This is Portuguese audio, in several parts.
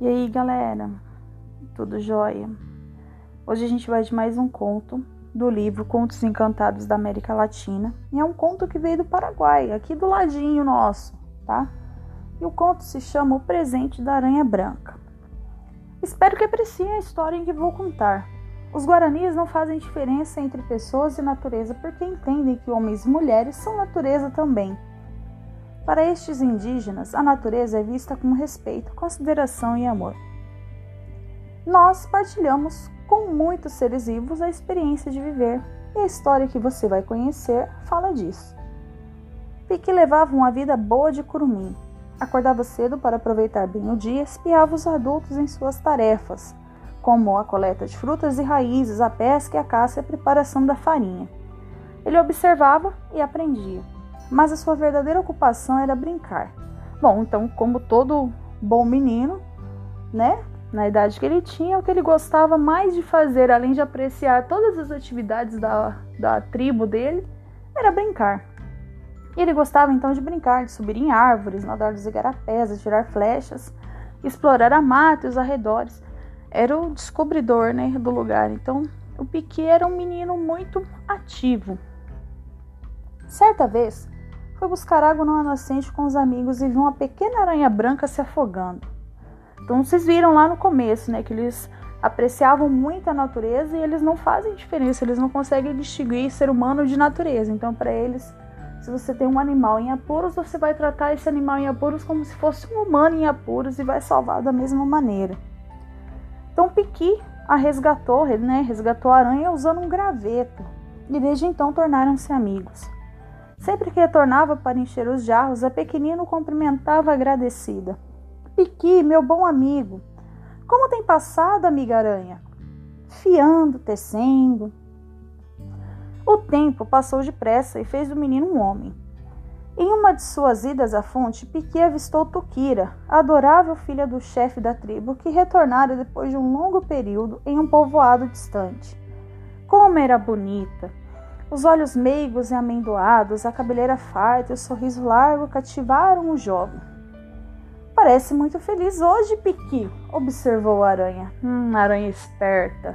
E aí, galera? Tudo jóia? Hoje a gente vai de mais um conto do livro Contos Encantados da América Latina. E é um conto que veio do Paraguai, aqui do ladinho nosso, tá? E o conto se chama O Presente da Aranha Branca. Espero que apreciem a história em que vou contar. Os guaranis não fazem diferença entre pessoas e natureza porque entendem que homens e mulheres são natureza também para estes indígenas, a natureza é vista com respeito, consideração e amor. Nós partilhamos com muitos seres vivos a experiência de viver, e a história que você vai conhecer fala disso. Pique levava uma vida boa de curumim. Acordava cedo para aproveitar bem o dia, espiava os adultos em suas tarefas, como a coleta de frutas e raízes, a pesca e a caça e a preparação da farinha. Ele observava e aprendia mas a sua verdadeira ocupação era brincar. Bom, então, como todo bom menino, né, na idade que ele tinha, o que ele gostava mais de fazer, além de apreciar todas as atividades da, da tribo dele, era brincar. E ele gostava então de brincar, de subir em árvores, nadar nos igarapés, atirar flechas, explorar a mata e os arredores. Era o descobridor né, do lugar. Então, o Piquet era um menino muito ativo. Certa vez, foi buscar água numa nascente com os amigos e viu uma pequena aranha branca se afogando. Então vocês viram lá no começo, né, que eles apreciavam muito a natureza e eles não fazem diferença, eles não conseguem distinguir ser humano de natureza. Então para eles, se você tem um animal em apuros, você vai tratar esse animal em apuros como se fosse um humano em apuros e vai salvar da mesma maneira. Então Piqui a resgatou, né, resgatou a aranha usando um graveto e desde então tornaram-se amigos. Sempre que retornava para encher os jarros, a pequenina o cumprimentava agradecida. Piqui, meu bom amigo, como tem passado, amiga aranha? Fiando, tecendo. O tempo passou depressa e fez do menino um homem. Em uma de suas idas à fonte, Piqui avistou Tukira, a adorável filha do chefe da tribo, que retornara depois de um longo período em um povoado distante. Como era bonita! Os olhos meigos e amendoados, a cabeleira farta e o sorriso largo cativaram o jovem. Parece muito feliz hoje, Piqui, observou a aranha. Hum, aranha esperta.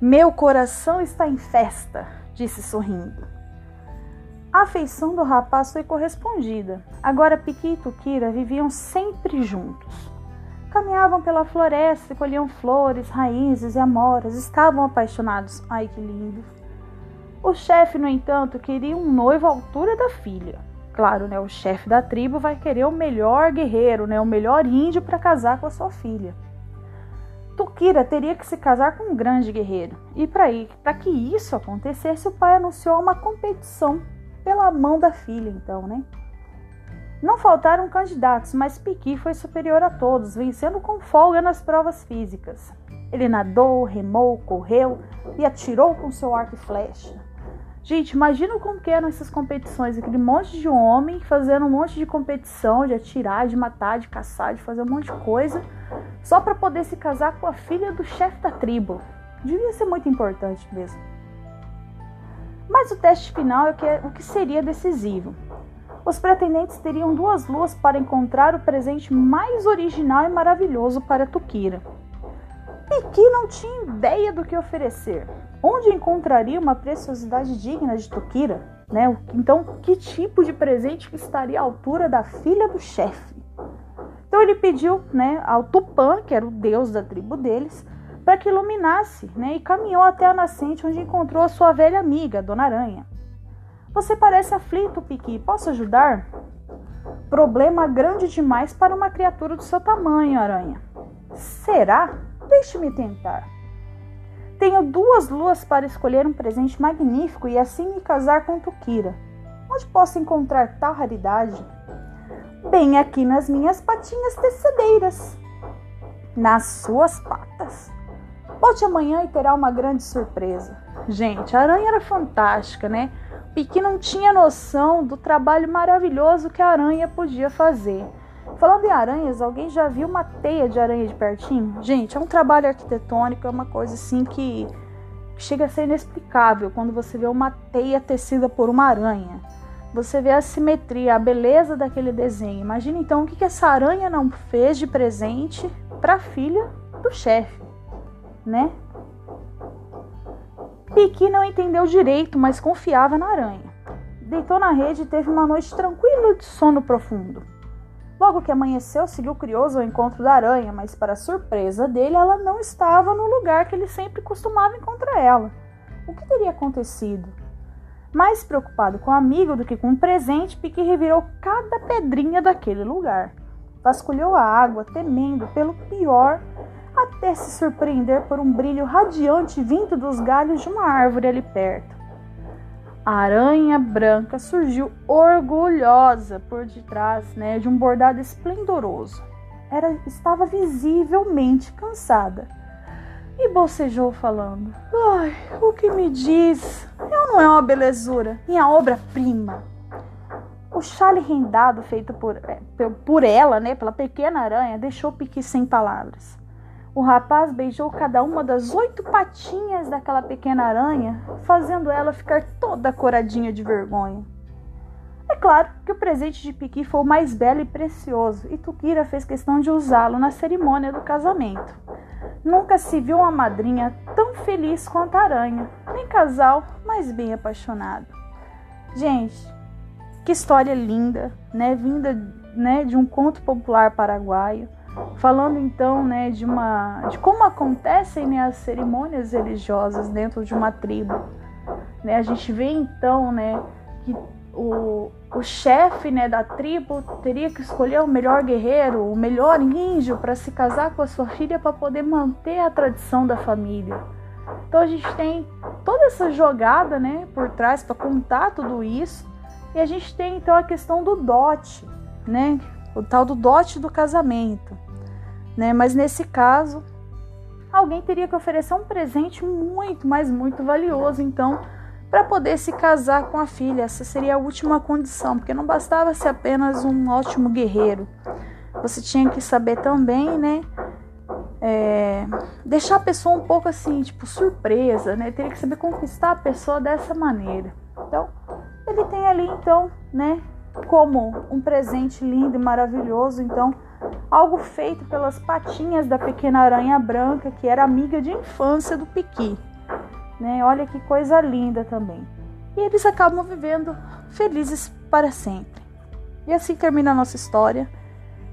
Meu coração está em festa, disse sorrindo. A afeição do rapaz foi correspondida. Agora Piqui e Tukira viviam sempre juntos. Caminhavam pela floresta colhiam flores, raízes e amoras. Estavam apaixonados. Ai, que lindo! O chefe, no entanto, queria um noivo à altura da filha. Claro, né, o chefe da tribo vai querer o melhor guerreiro, né, o melhor índio para casar com a sua filha. Tukira teria que se casar com um grande guerreiro. E para que isso acontecesse, o pai anunciou uma competição pela mão da filha, então, né? Não faltaram candidatos, mas Piqui foi superior a todos, vencendo com folga nas provas físicas. Ele nadou, remou, correu e atirou com seu arco e flecha. Gente, imagina como que eram essas competições, aquele monte de homem fazendo um monte de competição, de atirar, de matar, de caçar, de fazer um monte de coisa, só para poder se casar com a filha do chefe da tribo. Devia ser muito importante mesmo. Mas o teste final é o que, é, o que seria decisivo. Os pretendentes teriam duas luas para encontrar o presente mais original e maravilhoso para Tukira. Piqui não tinha ideia do que oferecer. Onde encontraria uma preciosidade digna de Tokira? Né? Então, que tipo de presente que estaria à altura da filha do chefe? Então ele pediu né, ao Tupã, que era o deus da tribo deles, para que iluminasse, né, e caminhou até a nascente, onde encontrou a sua velha amiga, Dona Aranha. Você parece aflito, Piqui. Posso ajudar? Problema grande demais para uma criatura do seu tamanho, Aranha. Será? Deixe-me tentar. Tenho duas luas para escolher um presente magnífico e assim me casar com Tukira. Onde posso encontrar tal raridade? Bem aqui nas minhas patinhas tecedeiras. Nas suas patas. Volte amanhã e terá uma grande surpresa. Gente, a aranha era fantástica, né? Piqui não tinha noção do trabalho maravilhoso que a aranha podia fazer. Falando em aranhas, alguém já viu uma teia de aranha de pertinho? Gente, é um trabalho arquitetônico, é uma coisa assim que chega a ser inexplicável quando você vê uma teia tecida por uma aranha. você vê a simetria, a beleza daquele desenho. Imagina então o que essa aranha não fez de presente para a filha do chefe, né? Piqui não entendeu direito, mas confiava na aranha. Deitou na rede e teve uma noite tranquila de sono profundo. Logo que amanheceu, seguiu curioso ao encontro da aranha, mas para surpresa dele, ela não estava no lugar que ele sempre costumava encontrar ela. O que teria acontecido? Mais preocupado com o amigo do que com o presente, Pique revirou cada pedrinha daquele lugar. Vasculhou a água, temendo pelo pior, até se surpreender por um brilho radiante vindo dos galhos de uma árvore ali perto. A aranha branca surgiu orgulhosa por detrás né, de um bordado esplendoroso. Era, estava visivelmente cansada e bocejou falando: Ai, o que me diz? Eu não é uma belezura, minha obra-prima. O chale rendado feito por, é, por ela, né, pela pequena aranha, deixou Piqui sem palavras. O rapaz beijou cada uma das oito patinhas daquela pequena aranha, fazendo ela ficar toda coradinha de vergonha. É claro que o presente de Piqui foi o mais belo e precioso, e Tukira fez questão de usá-lo na cerimônia do casamento. Nunca se viu uma madrinha tão feliz quanto a aranha, nem casal mais bem apaixonado. Gente, que história linda, né? Vinda né, de um conto popular paraguaio falando então né, de, uma, de como acontecem né, as cerimônias religiosas dentro de uma tribo. Né, a gente vê então né, que o, o chefe né, da tribo teria que escolher o melhor guerreiro, o melhor índio para se casar com a sua filha para poder manter a tradição da família. Então a gente tem toda essa jogada né, por trás para contar tudo isso. E a gente tem então a questão do dote, né? O tal do dote do casamento né? Mas nesse caso, alguém teria que oferecer um presente muito, mas muito valioso, então, para poder se casar com a filha. Essa seria a última condição, porque não bastava ser apenas um ótimo guerreiro. Você tinha que saber também, né? É, deixar a pessoa um pouco assim, tipo, surpresa, né? Teria que saber conquistar a pessoa dessa maneira. Então, ele tem ali, então, né? Como um presente lindo e maravilhoso, então algo feito pelas patinhas da pequena aranha branca, que era amiga de infância do Piqui. Né? Olha que coisa linda também. E eles acabam vivendo felizes para sempre. E assim termina a nossa história.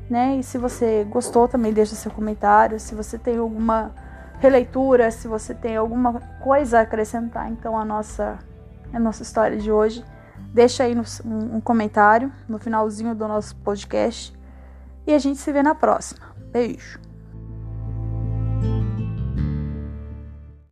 Né? E se você gostou, também deixa seu comentário. Se você tem alguma releitura, se você tem alguma coisa a acrescentar, então a nossa a nossa história de hoje, deixa aí no, um, um comentário no finalzinho do nosso podcast e a gente se vê na próxima. Beijo!